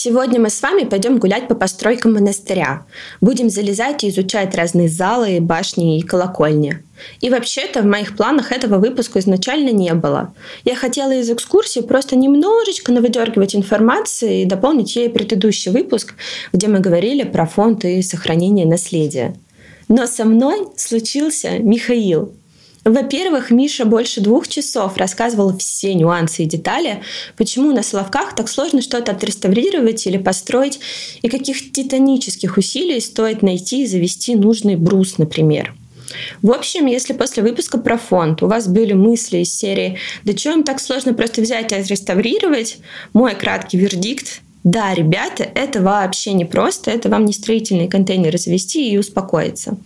Сегодня мы с вами пойдем гулять по постройкам монастыря. Будем залезать и изучать разные залы, башни и колокольни. И вообще-то в моих планах этого выпуска изначально не было. Я хотела из экскурсии просто немножечко навыдергивать информации и дополнить ей предыдущий выпуск, где мы говорили про фонд и сохранение наследия. Но со мной случился Михаил, во-первых, Миша больше двух часов рассказывал все нюансы и детали, почему на Соловках так сложно что-то отреставрировать или построить, и каких титанических усилий стоит найти и завести нужный брус, например. В общем, если после выпуска про фонд у вас были мысли из серии «Да что им так сложно просто взять и отреставрировать?», мой краткий вердикт да, ребята, это вообще не просто, это вам не строительные контейнеры завести и успокоиться.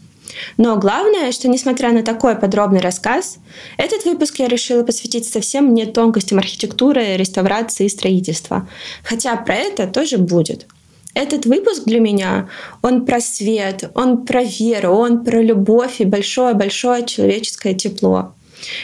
Но главное, что несмотря на такой подробный рассказ, этот выпуск я решила посвятить совсем не тонкостям архитектуры, реставрации и строительства. Хотя про это тоже будет. Этот выпуск для меня, он про свет, он про веру, он про любовь и большое-большое человеческое тепло.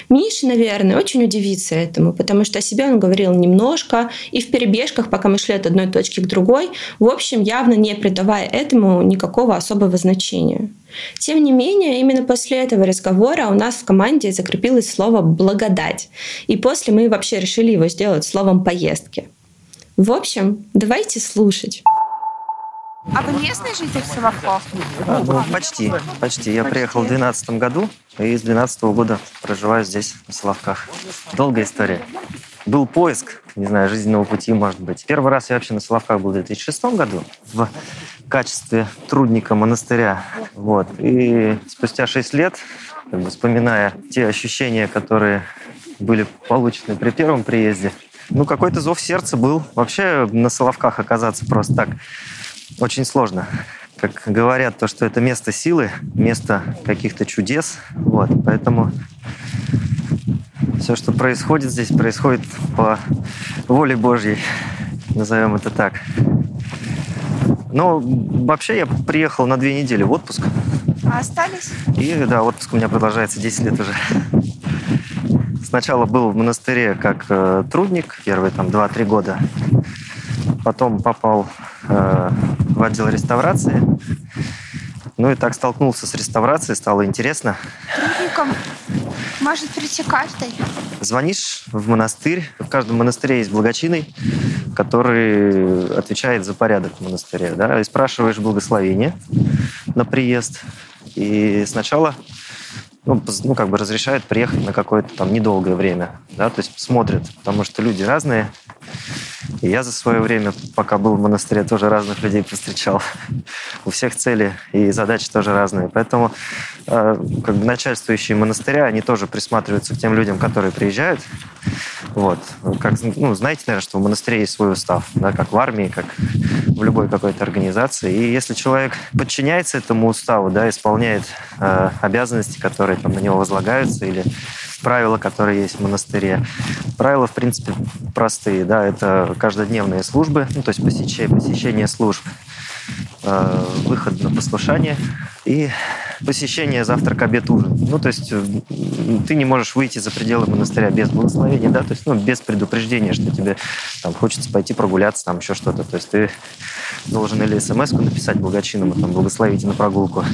Миша, наверное, очень удивится этому, потому что о себе он говорил немножко, и в перебежках, пока мы шли от одной точки к другой, в общем, явно не придавая этому никакого особого значения. Тем не менее, именно после этого разговора у нас в команде закрепилось слово «благодать», и после мы вообще решили его сделать словом «поездки». В общем, давайте слушать. А вы местный житель Соловков? А, ну, почти, почти. Я приехал в 2012 году и с 2012 года проживаю здесь, на Соловках. Долгая история. Был поиск, не знаю, жизненного пути, может быть. Первый раз я вообще на Соловках был в 2006 году в качестве трудника монастыря. Вот. И спустя 6 лет, как бы вспоминая те ощущения, которые были получены при первом приезде, ну, какой-то зов сердца был. Вообще на Соловках оказаться просто так очень сложно. Как говорят, то, что это место силы, место каких-то чудес. Вот, поэтому все, что происходит здесь, происходит по воле Божьей, назовем это так. Но вообще я приехал на две недели в отпуск. А остались? И да, отпуск у меня продолжается 10 лет уже. Сначала был в монастыре как э, трудник, первые там 2-3 года. Потом попал э, в отдел реставрации. Ну и так столкнулся с реставрацией, стало интересно. Трудником может прийти каждый. Звонишь в монастырь. В каждом монастыре есть благочинный, который отвечает за порядок в монастыре. Да? И спрашиваешь благословение на приезд. И сначала ну, ну, как бы разрешают приехать на какое-то там недолгое время, да, то есть смотрят, потому что люди разные, и я за свое время, пока был в монастыре, тоже разных людей повстречал. У всех цели и задачи тоже разные. Поэтому э, как бы начальствующие монастыря, они тоже присматриваются к тем людям, которые приезжают. Вот. Как, ну, знаете, наверное, что в монастыре есть свой устав, да, как в армии, как в любой какой-то организации. И если человек подчиняется этому уставу, да, исполняет э, обязанности, которые там на него возлагаются, или правила, которые есть в монастыре. Правила, в принципе, простые. Да, это каждодневные службы, ну, то есть посещение, посещение служб, э, выход на послушание и посещение завтрак, обед, ужин. Ну, то есть ты не можешь выйти за пределы монастыря без благословения, да, то есть, ну, без предупреждения, что тебе там хочется пойти прогуляться, там еще что-то. То есть ты должен или смс написать благочинному, там, благословите на прогулку.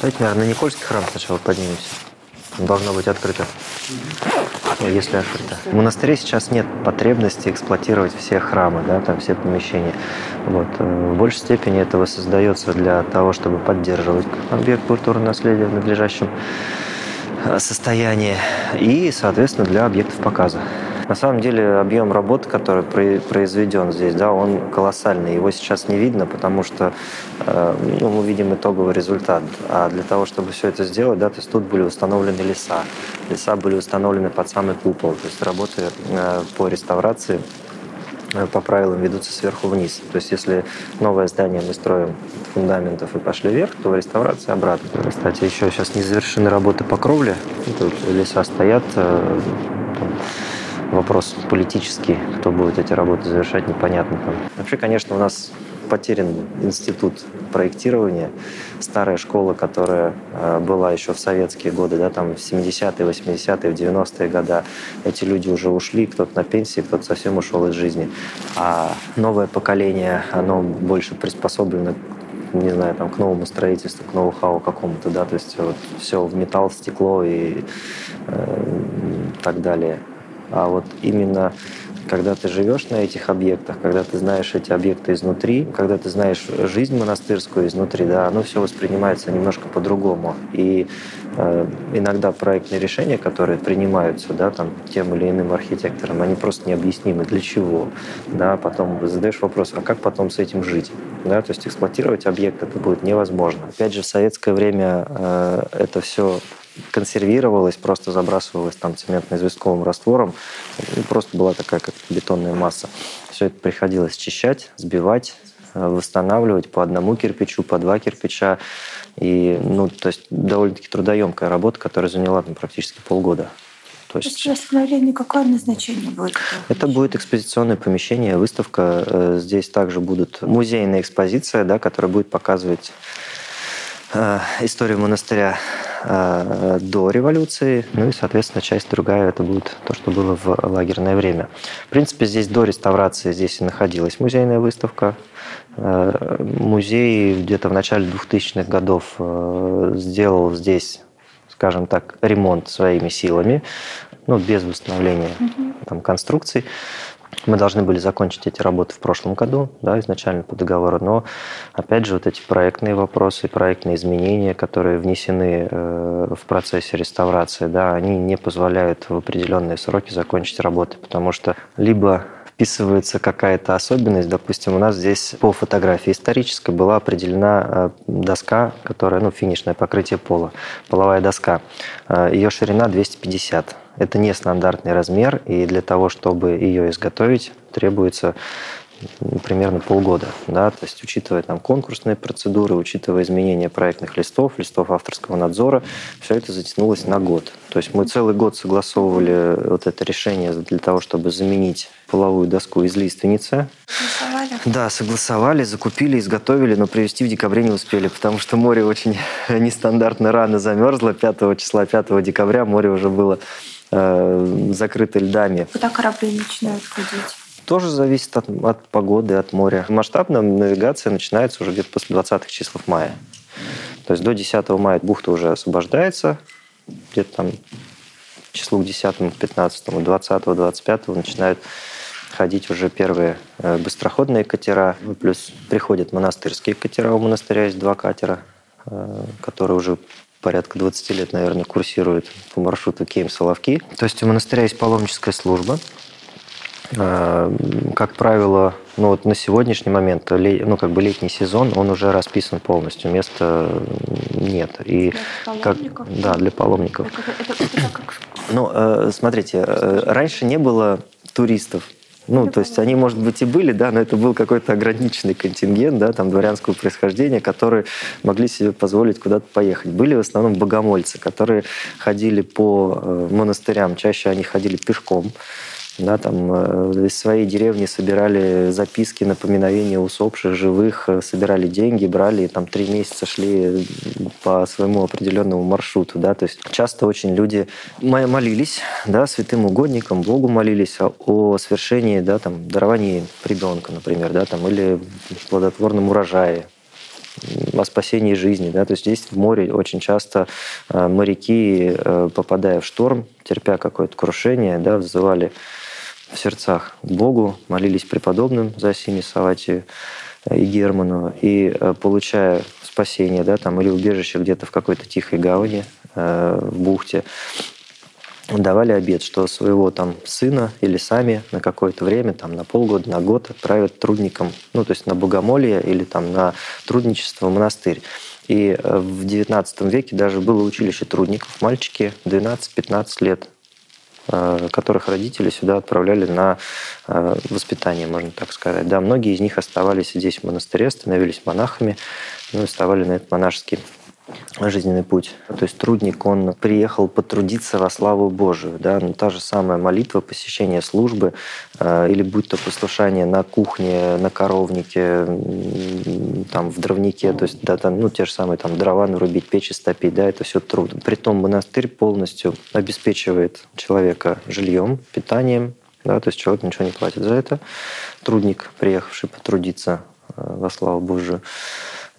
Давайте, наверное, на Никольский храм сначала поднимемся должно быть открыто. Если открыто. В монастыре сейчас нет потребности эксплуатировать все храмы, да, там все помещения. Вот. Э, в большей степени это воссоздается для того, чтобы поддерживать объект культурного наследия в надлежащем э, состоянии и, соответственно, для объектов показа. На самом деле объем работы, который произведен здесь, да, он колоссальный. Его сейчас не видно, потому что э, ну, мы видим итоговый результат. А для того, чтобы все это сделать, да, то есть тут были установлены леса. Леса были установлены под самый купол. То есть работы э, по реставрации э, по правилам ведутся сверху вниз. То есть если новое здание мы строим фундаментов и пошли вверх, то в реставрации обратно. Кстати, еще сейчас не завершены работы по кровле. Тут леса стоят, вопрос политический, кто будет эти работы завершать, непонятно. Там. Вообще, конечно, у нас потерян институт проектирования, старая школа, которая э, была еще в советские годы, да, там в 70-е, 80-е, в 90-е годы. Эти люди уже ушли, кто-то на пенсии, кто-то совсем ушел из жизни. А новое поколение, оно больше приспособлено не знаю, там, к новому строительству, к ноу-хау какому-то, да, то есть вот все в металл, в стекло и э, так далее. А вот именно когда ты живешь на этих объектах, когда ты знаешь эти объекты изнутри, когда ты знаешь жизнь монастырскую изнутри, да, оно все воспринимается немножко по-другому. И э, иногда проектные решения, которые принимаются, да, там, тем или иным архитектором, они просто необъяснимы. Для чего? Да, потом задаешь вопрос, а как потом с этим жить? Да, то есть эксплуатировать объект это будет невозможно. Опять же, в советское время э, это все консервировалась, просто забрасывалась там цементно-известковым раствором. И просто была такая как бетонная масса. Все это приходилось чищать, сбивать, э, восстанавливать по одному кирпичу, по два кирпича. И, ну, то есть довольно-таки трудоемкая работа, которая заняла там, практически полгода. То есть После восстановления какое назначение будет? Это будет экспозиционное помещение, выставка. Э, здесь также будут музейная экспозиция, да, которая будет показывать э, историю монастыря Э, до революции, ну и, соответственно, часть другая это будет то, что было в лагерное время. В принципе, здесь до реставрации здесь и находилась музейная выставка. Э, музей где-то в начале 2000-х годов э, сделал здесь скажем так, ремонт своими силами, ну, без восстановления там, конструкций. Мы должны были закончить эти работы в прошлом году, да, изначально по договору, но, опять же, вот эти проектные вопросы, проектные изменения, которые внесены э, в процессе реставрации, да, они не позволяют в определенные сроки закончить работы, потому что либо вписывается какая-то особенность. Допустим, у нас здесь по фотографии исторической была определена э, доска, которая, ну, финишное покрытие пола, половая доска. Э, Ее ширина 250 это не стандартный размер, и для того, чтобы ее изготовить, требуется примерно полгода. Да? То есть, учитывая там конкурсные процедуры, учитывая изменения проектных листов, листов авторского надзора, все это затянулось на год. То есть мы целый год согласовывали вот это решение для того, чтобы заменить половую доску из лиственницы. Согласовали? Да, согласовали, закупили, изготовили, но привезти в декабре не успели, потому что море очень нестандартно рано замерзло. 5 числа, 5 декабря море уже было э, закрыто льдами. Куда корабли начинают ходить? Тоже зависит от, от погоды, от моря. Масштабная навигация начинается уже где-то после 20-х чисел мая. То есть до 10 мая бухта уже освобождается, где-то там числу к 10, к 15, 20, 25 начинают ходить уже первые э, быстроходные катера. Плюс приходят монастырские катера. У монастыря есть два катера, э, которые уже порядка 20 лет, наверное, курсируют по маршруту Кейм-Соловки. То есть у монастыря есть паломническая служба. А, как правило, ну вот на сегодняшний момент, ну как бы летний сезон, он уже расписан полностью, места нет. И для как, да, для паломников. Это, это, это как... Ну, э, смотрите, э, раньше не было туристов. Ну, то есть они, может быть, и были, да, но это был какой-то ограниченный контингент, да, там, дворянского происхождения, которые могли себе позволить куда-то поехать. Были в основном богомольцы, которые ходили по э, монастырям, чаще они ходили пешком, да, там э, из своей деревни собирали записки, напоминовения усопших, живых, э, собирали деньги, брали, и там три месяца шли по своему определенному маршруту, да, то есть часто очень люди молились, да, святым угодникам, Богу молились о, о свершении, да, там, даровании ребенка, например, да, там, или плодотворном урожае, о спасении жизни. Да? То есть здесь в море очень часто э, моряки, попадая в шторм, терпя какое-то крушение, да, вызывали в сердцах к Богу, молились преподобным за Сини Савати э, и Герману, и э, получая спасение, да, там, или убежище где-то в какой-то тихой гавани, э, в бухте, давали обед, что своего там сына или сами на какое-то время, там на полгода, на год отправят трудникам, ну то есть на богомолье или там на трудничество в монастырь. И в XIX веке даже было училище трудников, мальчики 12-15 лет Э, которых родители сюда отправляли на э, воспитание, можно так сказать. Да, многие из них оставались здесь в монастыре, становились монахами, ну и вставали на этот монашеский жизненный путь. То есть трудник, он приехал потрудиться во славу Божию. Да? Ну, та же самая молитва, посещение службы, э, или будь то послушание на кухне, на коровнике, там, в дровнике, то есть да, там, ну, те же самые там, дрова нарубить, печи стопить, да, это все труд. Притом монастырь полностью обеспечивает человека жильем, питанием, да, то есть человек ничего не платит за это. Трудник, приехавший потрудиться э, во славу Божию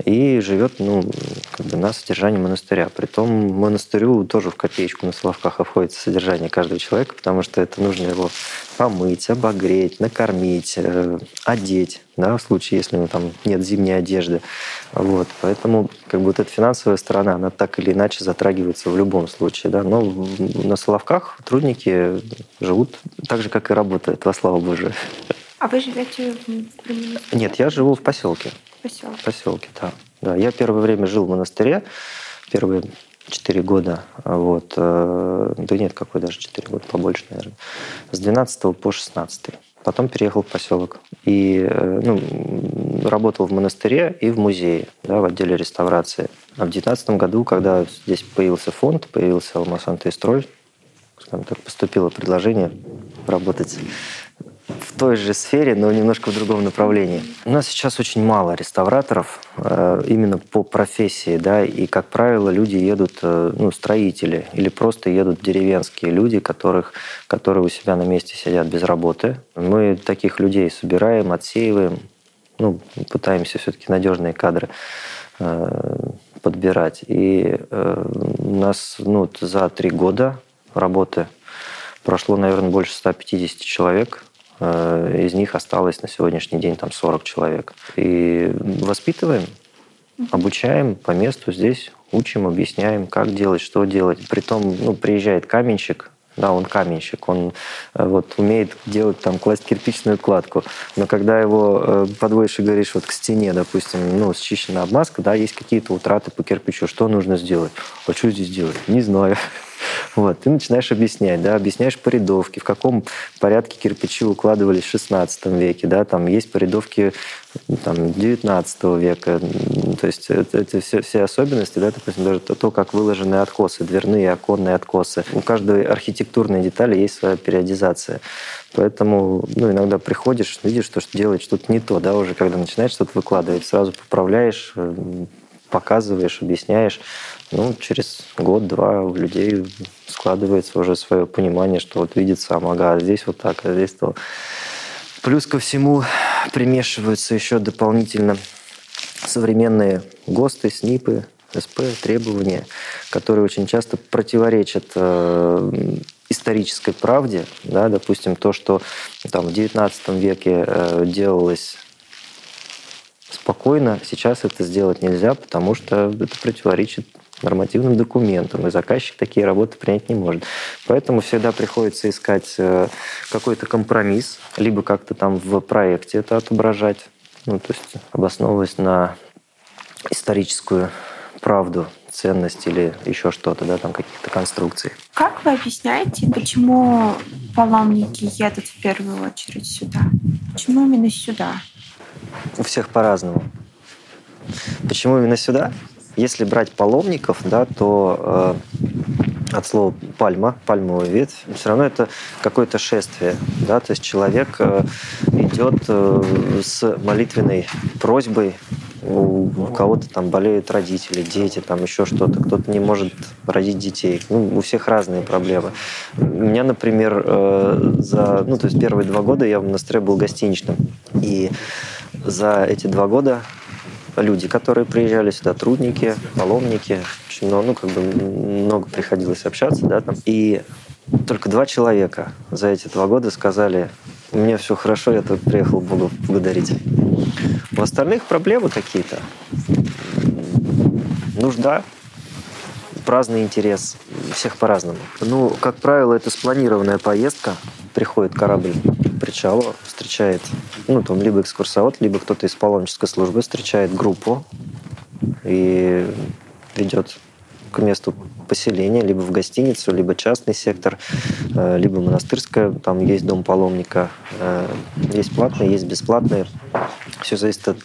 и живет ну, как бы на содержании монастыря. Притом монастырю тоже в копеечку на Соловках обходится содержание каждого человека, потому что это нужно его помыть, обогреть, накормить, э, одеть, да, в случае, если ну, там нет зимней одежды. Вот. Поэтому как бы вот эта финансовая сторона, она так или иначе затрагивается в любом случае. Да. Но на Соловках трудники живут так же, как и работают, во славу Божию. А вы живете в? Нет, я живу в поселке. Поселке. Поселке, да. да. Я первое время жил в монастыре, первые четыре года. Вот. Э, да нет, какой даже четыре года, побольше, наверное. С 12 по 16. Потом переехал в поселок. И э, ну, работал в монастыре и в музее, да, в отделе реставрации. А в 2019 году, когда здесь появился фонд, появился Алмаз Антистрой, скажем так, поступило предложение работать в той же сфере, но немножко в другом направлении. У нас сейчас очень мало реставраторов э, именно по профессии, да, и, как правило, люди едут, э, ну, строители или просто едут деревенские люди, которых, которые у себя на месте сидят без работы. Мы таких людей собираем, отсеиваем, ну, пытаемся все-таки надежные кадры э, подбирать. И у нас ну, за три года работы прошло, наверное, больше 150 человек – из них осталось на сегодняшний день там 40 человек. И воспитываем, обучаем по месту здесь, учим, объясняем, как делать, что делать. Притом ну, приезжает каменщик, да, он каменщик, он э, вот умеет делать там, класть кирпичную кладку. Но когда его э, подводишь и говоришь вот к стене, допустим, ну, счищена обмазка, да, есть какие-то утраты по кирпичу, что нужно сделать? А что здесь делать? Не знаю. Вот, ты начинаешь объяснять, да, объясняешь по рядовке, в каком порядке кирпичи укладывались в 16 веке, да, там есть по рядовке там, 19 века, то есть это все, все особенности, да, допустим, даже то, то, как выложены откосы, дверные, оконные откосы. У каждой архитектурной детали есть своя периодизация. Поэтому ну, иногда приходишь, видишь, что делать что-то не то, да, уже когда начинаешь что-то выкладывать, сразу поправляешь, показываешь, объясняешь. Ну, через год-два у людей складывается уже свое понимание, что вот видится, ага, а здесь вот так, а здесь то. Плюс ко всему примешиваются еще дополнительно современные ГОСТы, СНИПы, СП, требования, которые очень часто противоречат э, исторической правде. Да, допустим, то, что там, в XIX веке э, делалось спокойно, сейчас это сделать нельзя, потому что это противоречит нормативным документам, и заказчик такие работы принять не может. Поэтому всегда приходится искать э, какой-то компромисс, либо как-то там в проекте это отображать, ну, то есть обосновываясь на историческую правду, ценность или еще что-то, да, там каких-то конструкций. Как вы объясняете, почему паломники едут в первую очередь сюда? Почему именно сюда? У всех по-разному. Почему именно сюда? Если брать паломников, да, то э, от слова пальма, пальмовая ветвь, все равно это какое-то шествие. Да? То есть человек э, идет э, с молитвенной просьбой у кого-то там болеют родители, дети, там еще что-то, кто-то не может родить детей. Ну, у всех разные проблемы. У меня, например, э, за, ну, то есть первые два года я в монастыре был гостиничным. И за эти два года люди, которые приезжали сюда, трудники, паломники, очень ну, как бы много приходилось общаться, да, там. И только два человека за эти два года сказали, у меня все хорошо, я тут приехал Бога благодарить. У остальных проблемы какие-то. Нужда, праздный интерес. Всех по-разному. Ну, как правило, это спланированная поездка. Приходит корабль к причалу, встречает, ну, там, либо экскурсовод, либо кто-то из паломнической службы встречает группу и ведет к месту поселения, либо в гостиницу, либо частный сектор, э, либо монастырская, там есть дом паломника, э, есть платные, есть бесплатные. Все зависит от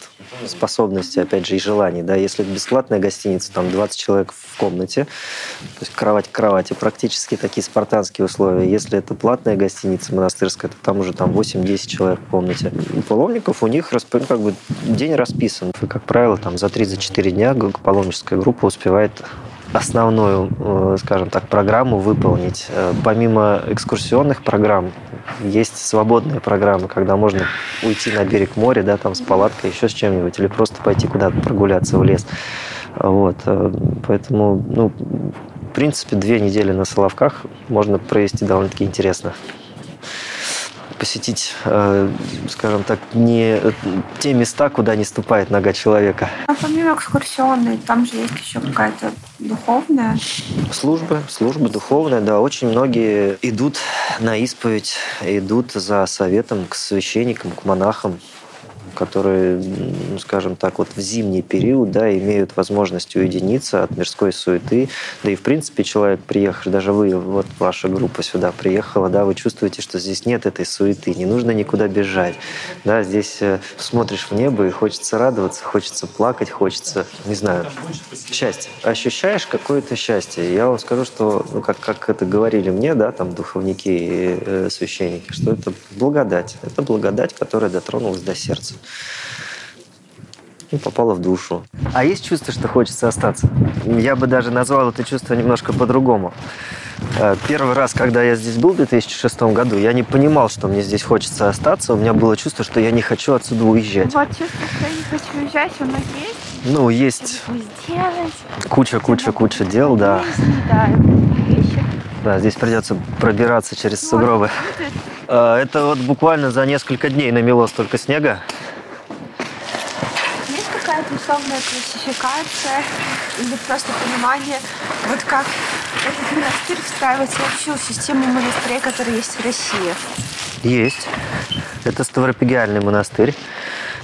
способностей, опять же, и желаний. Да? Если это бесплатная гостиница, там 20 человек в комнате, то есть кровать к кровати, практически такие спартанские условия. Если это платная гостиница монастырская, то там уже там 8-10 человек в комнате. У паломников у них ну, как бы день расписан. И, как правило, там за 3-4 дня паломническая группа успевает основную, э, скажем так, программу выполнить. Э, помимо экскурсионных программ, есть свободные программы, когда можно уйти на берег моря, да, там с палаткой, еще с чем-нибудь, или просто пойти куда-то прогуляться в лес. Вот. Э, поэтому, ну, в принципе, две недели на Соловках можно провести довольно-таки интересно посетить, э, скажем так, не те места, куда не ступает нога человека. А помимо экскурсионной, там же есть еще какая-то духовная? Службы, службы духовная, да. Очень многие идут на исповедь, идут за советом к священникам, к монахам, которые, ну, скажем так, вот в зимний период да, имеют возможность уединиться от мирской суеты. Да и, в принципе, человек, приехавший, даже вы, вот ваша группа сюда приехала, да, вы чувствуете, что здесь нет этой суеты, не нужно никуда бежать. Да, здесь э, смотришь в небо и хочется радоваться, хочется плакать, хочется, не знаю, счастье. Ощущаешь какое-то счастье. Я вам скажу, что, ну, как, как это говорили мне, да, там, духовники и э, священники, что это благодать. Это благодать, которая дотронулась до сердца и попала в душу. А есть чувство, что хочется остаться? Я бы даже назвал это чувство немножко по-другому. Э, первый раз, когда я здесь был в 2006 году, я не понимал, что мне здесь хочется остаться. У меня было чувство, что я не хочу отсюда уезжать. Вот чувство, что я не хочу уезжать, оно есть? Ну, есть куча, куча, куча дел, да. да, да, здесь придется пробираться через сугробы. Э, это вот буквально за несколько дней намело столько снега условная классификация или просто понимание, вот как этот монастырь встраивается в систему монастырей, которые есть в России? Есть. Это Ставропигиальный монастырь.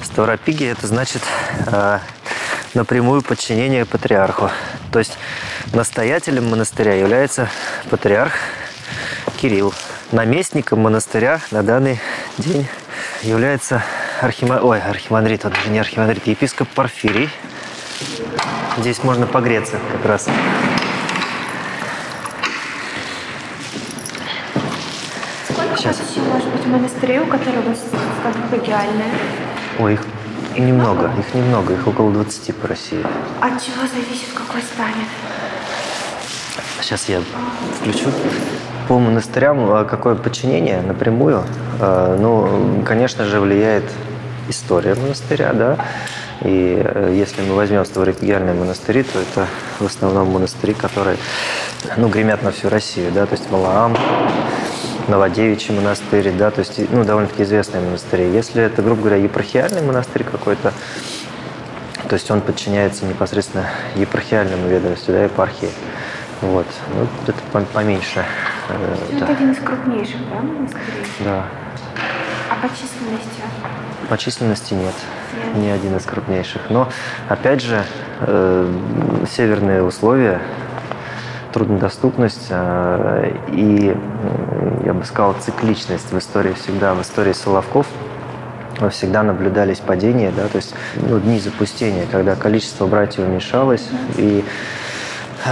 Ставропигия – это значит э, напрямую подчинение патриарху. То есть настоятелем монастыря является патриарх Кирилл. Наместником монастыря на данный день является архима... Ой, архимандрит, он даже не архимандрит, епископ Порфирий. Здесь можно погреться как раз. Сколько Сейчас. может быть монастырей, у которого ставропагиальная? Ой, их немного, их немного, их около 20 по России. От чего зависит, какой станет? Сейчас я включу. По монастырям а какое подчинение напрямую? А, ну, конечно же, влияет история монастыря, да. И э, если мы возьмем ставропигиальные монастыри, то это в основном монастыри, которые ну, гремят на всю Россию, да, то есть Малаам, Новодевичий монастырь, да, то есть ну, довольно-таки известные монастыри. Если это, грубо говоря, епархиальный монастырь какой-то, то есть он подчиняется непосредственно епархиальному ведомству, да, епархии. Вот. Ну, это поменьше. Э, это да. один из крупнейших, да, монастырей? Да. А по численности? По численности нет. нет. Ни один из крупнейших. Но, опять же, э, северные условия, труднодоступность э, и, я бы сказал, цикличность в истории всегда, в истории Соловков всегда наблюдались падения, да, то есть ну, дни запустения, когда количество братьев уменьшалось, и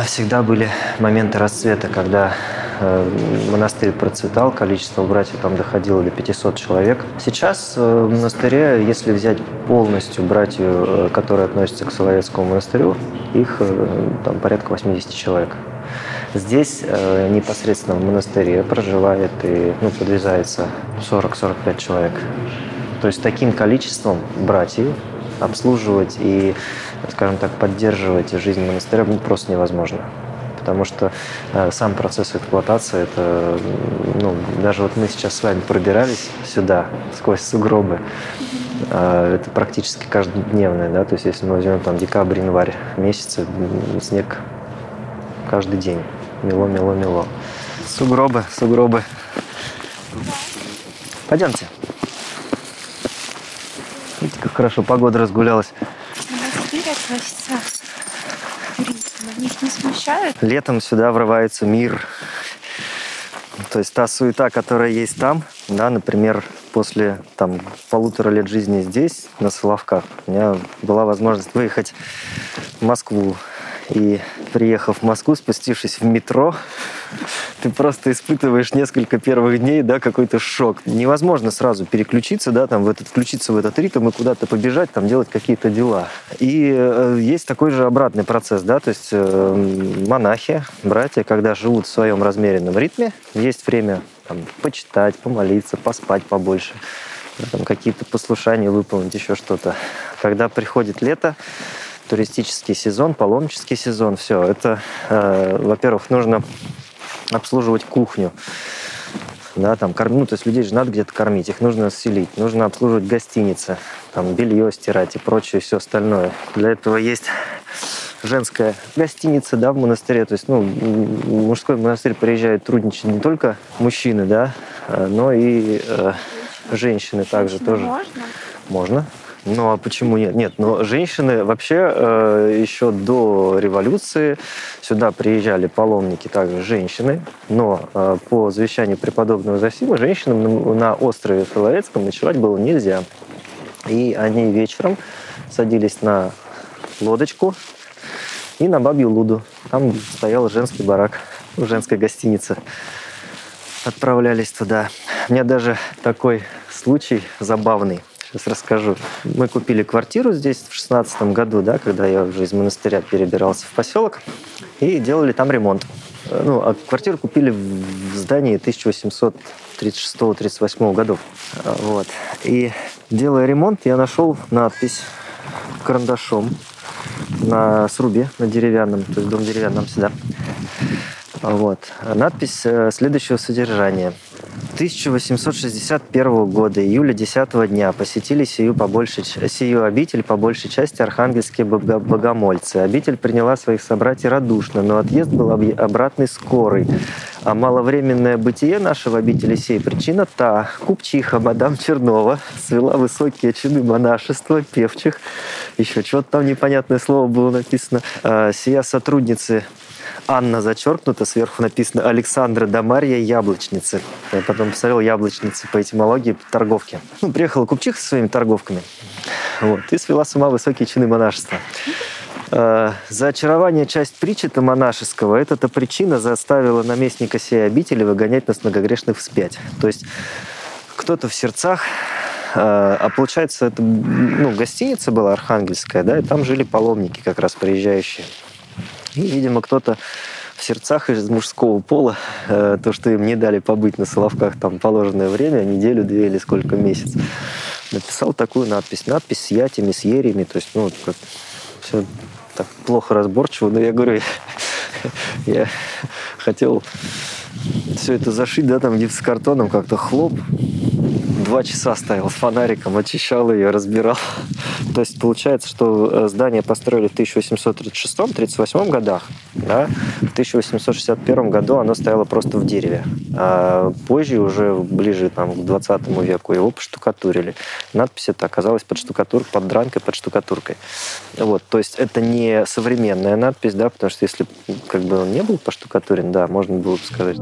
всегда были моменты расцвета, когда Э, монастырь процветал, количество братьев там доходило до 500 человек. Сейчас э, в монастыре, если взять полностью братьев, э, которые относятся к Соловецкому монастырю, их там порядка 80 человек. Здесь непосредственно в монастыре проживает и ну, подвязается 40-45 человек. То есть таким количеством братьев обслуживать и, скажем так, поддерживать жизнь монастыря просто невозможно потому что э, сам процесс эксплуатации, это, ну, даже вот мы сейчас с вами пробирались сюда, сквозь сугробы, э, это практически каждодневное, да, то есть если мы возьмем там декабрь, январь месяцы, снег каждый день, мело, мело, мело. Сугробы, сугробы. Пойдемте. Видите, как хорошо погода разгулялась. Смущает? Летом сюда врывается мир. То есть та суета, которая есть там, да, например, после там, полутора лет жизни здесь, на Соловках, у меня была возможность выехать в Москву. И приехав в Москву, спустившись в метро, ты просто испытываешь несколько первых дней, да, какой-то шок. Невозможно сразу переключиться, да, там, в этот, включиться в этот ритм и куда-то побежать, там, делать какие-то дела. И э, есть такой же обратный процесс, да, то есть э, монахи, братья, когда живут в своем размеренном ритме, есть время там, почитать, помолиться, поспать побольше, там, какие-то послушания выполнить, еще что-то. Когда приходит лето, туристический сезон, паломнический сезон, все, это, э, во-первых, нужно обслуживать кухню, да, там, корм... ну, то есть людей же надо где-то кормить, их нужно селить, нужно обслуживать гостиницы, там, белье стирать и прочее, все остальное. Для этого есть женская гостиница, да, в монастыре, то есть, ну, в мужской монастырь приезжают трудничать не только мужчины, да, э, но и э, женщины также тоже. Можно? Можно. Ну а почему нет? Нет, но женщины вообще э, еще до революции сюда приезжали паломники, также женщины, но э, по завещанию преподобного Зосима женщинам на, на острове Филовецком ночевать было нельзя. И они вечером садились на лодочку и на Бабью Луду. Там стоял женский барак, женская гостиница. Отправлялись туда. У меня даже такой случай забавный – Сейчас расскажу. Мы купили квартиру здесь в шестнадцатом году, да, когда я уже из монастыря перебирался в поселок, и делали там ремонт. Ну, а квартиру купили в здании 1836-38 годов. Вот. И делая ремонт, я нашел надпись карандашом на срубе, на деревянном, то есть дом деревянный нам сюда. Вот. Надпись э, следующего содержания – 1861 года, июля 10 дня, посетили сию, по большей, сию обитель по большей части архангельские богомольцы. Обитель приняла своих собратьев радушно, но отъезд был обратный скорый. А маловременное бытие нашего обители сей причина та. Купчиха мадам Чернова свела высокие чины монашества, певчих. Еще что-то там непонятное слово было написано. А, сия сотрудницы Анна зачеркнута, сверху написано Александра Дамарья Яблочницы. Я потом посмотрел яблочницы по этимологии торговки. Ну, приехала купчиха со своими торговками вот, и свела с ума высокие чины монашества. Э, за очарование часть причета монашеского эта причина заставила наместника сей обители выгонять нас многогрешных вспять. То есть кто-то в сердцах э, а получается, это ну, гостиница была архангельская, да, и там жили паломники как раз приезжающие. И, видимо, кто-то в сердцах из мужского пола, э, то, что им не дали побыть на Соловках там положенное время, неделю, две или сколько месяцев, написал такую надпись. Надпись с ятями, с ерями, то есть, ну, как все так плохо разборчиво, но я говорю, я хотел все это зашить, да, там гипсокартоном как-то хлоп, два часа стоял с фонариком, очищал ее, разбирал. То есть получается, что э, здание построили в 1836-38 годах, да? в 1861 году оно стояло просто в дереве. А позже, уже ближе там, к 20 веку, его поштукатурили. Надпись эта оказалась под штукатуркой, под дранкой, под штукатуркой. Вот, то есть это не современная надпись, да, потому что если как бы он не был поштукатурен, да, можно было бы сказать.